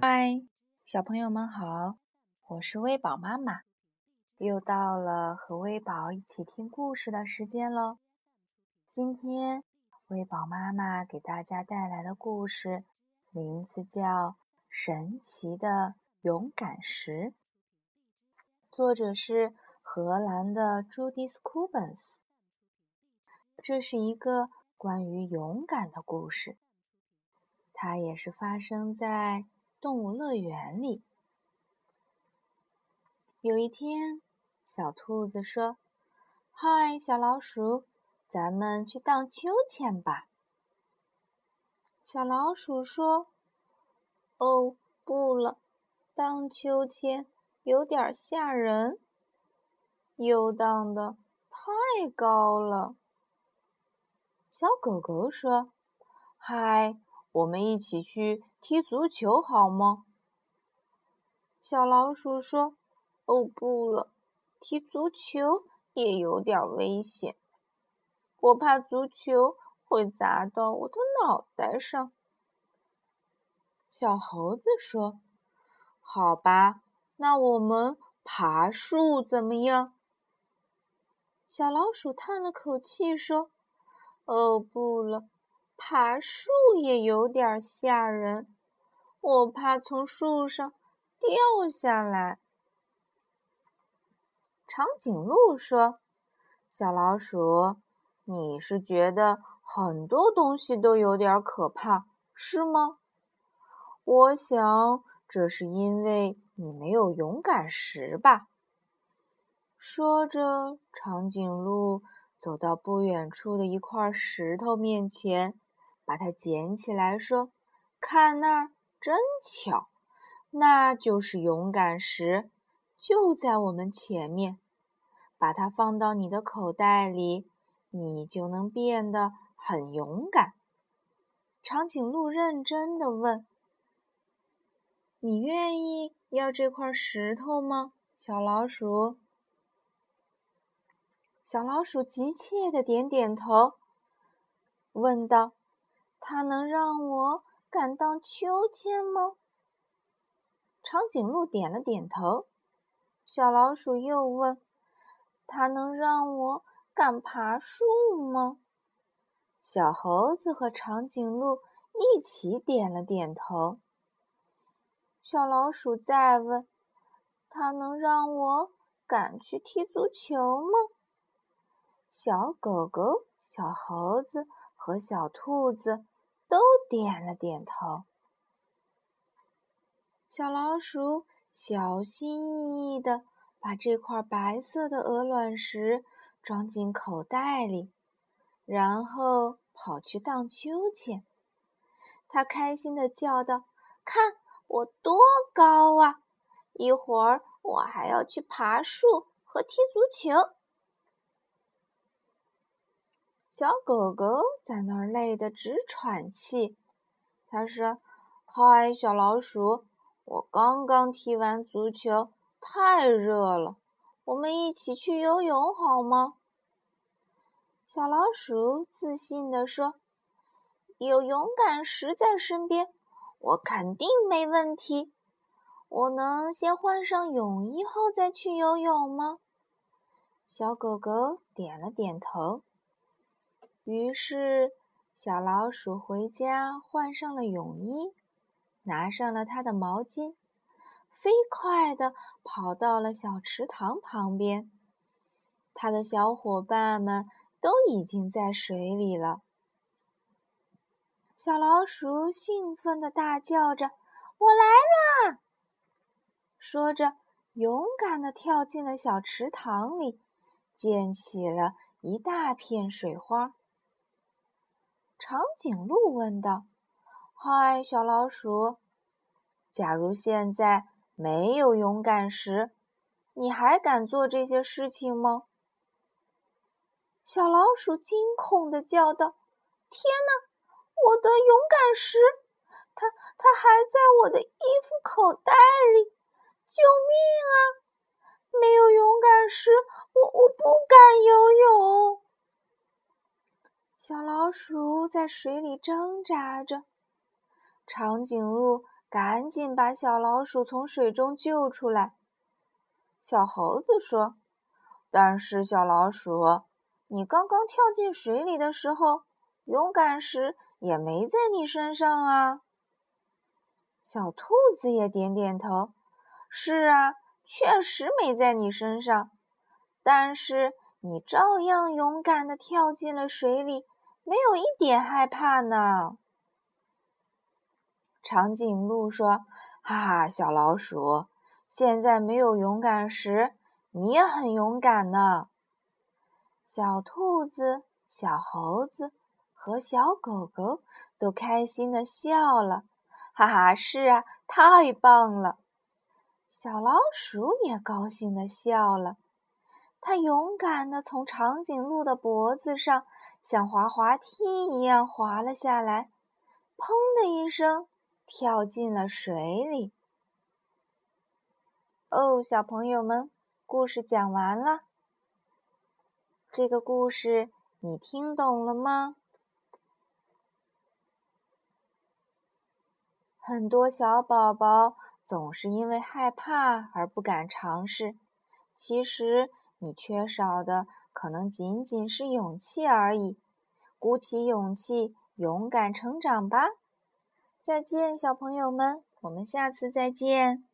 嗨，小朋友们好，我是微宝妈妈，又到了和微宝一起听故事的时间喽。今天微宝妈妈给大家带来的故事名字叫《神奇的勇敢石》，作者是荷兰的朱迪斯·库本斯。这是一个关于勇敢的故事，它也是发生在动物乐园里。有一天，小兔子说：“嗨，小老鼠，咱们去荡秋千吧。”小老鼠说：“哦，不了，荡秋千有点吓人，又荡的太高了。”小狗狗说：“嗨，我们一起去踢足球好吗？”小老鼠说：“哦，不了，踢足球也有点危险，我怕足球会砸到我的脑袋上。”小猴子说：“好吧，那我们爬树怎么样？”小老鼠叹了口气说。哦，不了，爬树也有点吓人，我怕从树上掉下来。长颈鹿说：“小老鼠，你是觉得很多东西都有点可怕，是吗？我想这是因为你没有勇敢石吧。”说着，长颈鹿。走到不远处的一块石头面前，把它捡起来，说：“看那儿，真巧，那就是勇敢石，就在我们前面。把它放到你的口袋里，你就能变得很勇敢。”长颈鹿认真的问：“你愿意要这块石头吗，小老鼠？”小老鼠急切的点点头，问道：“它能让我敢荡秋千吗？”长颈鹿点了点头。小老鼠又问：“它能让我敢爬树吗？”小猴子和长颈鹿一起点了点头。小老鼠再问：“它能让我敢去踢足球吗？”小狗狗、小猴子和小兔子都点了点头。小老鼠小心翼翼地把这块白色的鹅卵石装进口袋里，然后跑去荡秋千。它开心地叫道：“看我多高啊！一会儿我还要去爬树和踢足球。”小狗狗在那儿累得直喘气。它说：“嗨，小老鼠，我刚刚踢完足球，太热了。我们一起去游泳好吗？”小老鼠自信地说：“有勇敢石在身边，我肯定没问题。我能先换上泳衣后再去游泳吗？”小狗狗点了点头。于是，小老鼠回家换上了泳衣，拿上了它的毛巾，飞快地跑到了小池塘旁边。它的小伙伴们都已经在水里了。小老鼠兴奋地大叫着：“我来啦！”说着，勇敢地跳进了小池塘里，溅起了一大片水花。长颈鹿问道：“嗨，小老鼠，假如现在没有勇敢石，你还敢做这些事情吗？”小老鼠惊恐地叫道：“天哪，我的勇敢石，它它还在我的衣服口袋里！救命啊！没有勇敢石，我我不敢游泳。”小老鼠在水里挣扎着，长颈鹿赶紧把小老鼠从水中救出来。小猴子说：“但是小老鼠，你刚刚跳进水里的时候，勇敢时也没在你身上啊。”小兔子也点点头：“是啊，确实没在你身上，但是你照样勇敢地跳进了水里。”没有一点害怕呢。长颈鹿说：“哈哈，小老鼠，现在没有勇敢时，你也很勇敢呢。”小兔子、小猴子和小狗狗都开心的笑了。哈哈，是啊，太棒了！小老鼠也高兴的笑了。它勇敢的从长颈鹿的脖子上。像滑滑梯一样滑了下来，砰的一声，跳进了水里。哦，小朋友们，故事讲完了。这个故事你听懂了吗？很多小宝宝总是因为害怕而不敢尝试，其实你缺少的。可能仅仅是勇气而已，鼓起勇气，勇敢成长吧！再见，小朋友们，我们下次再见。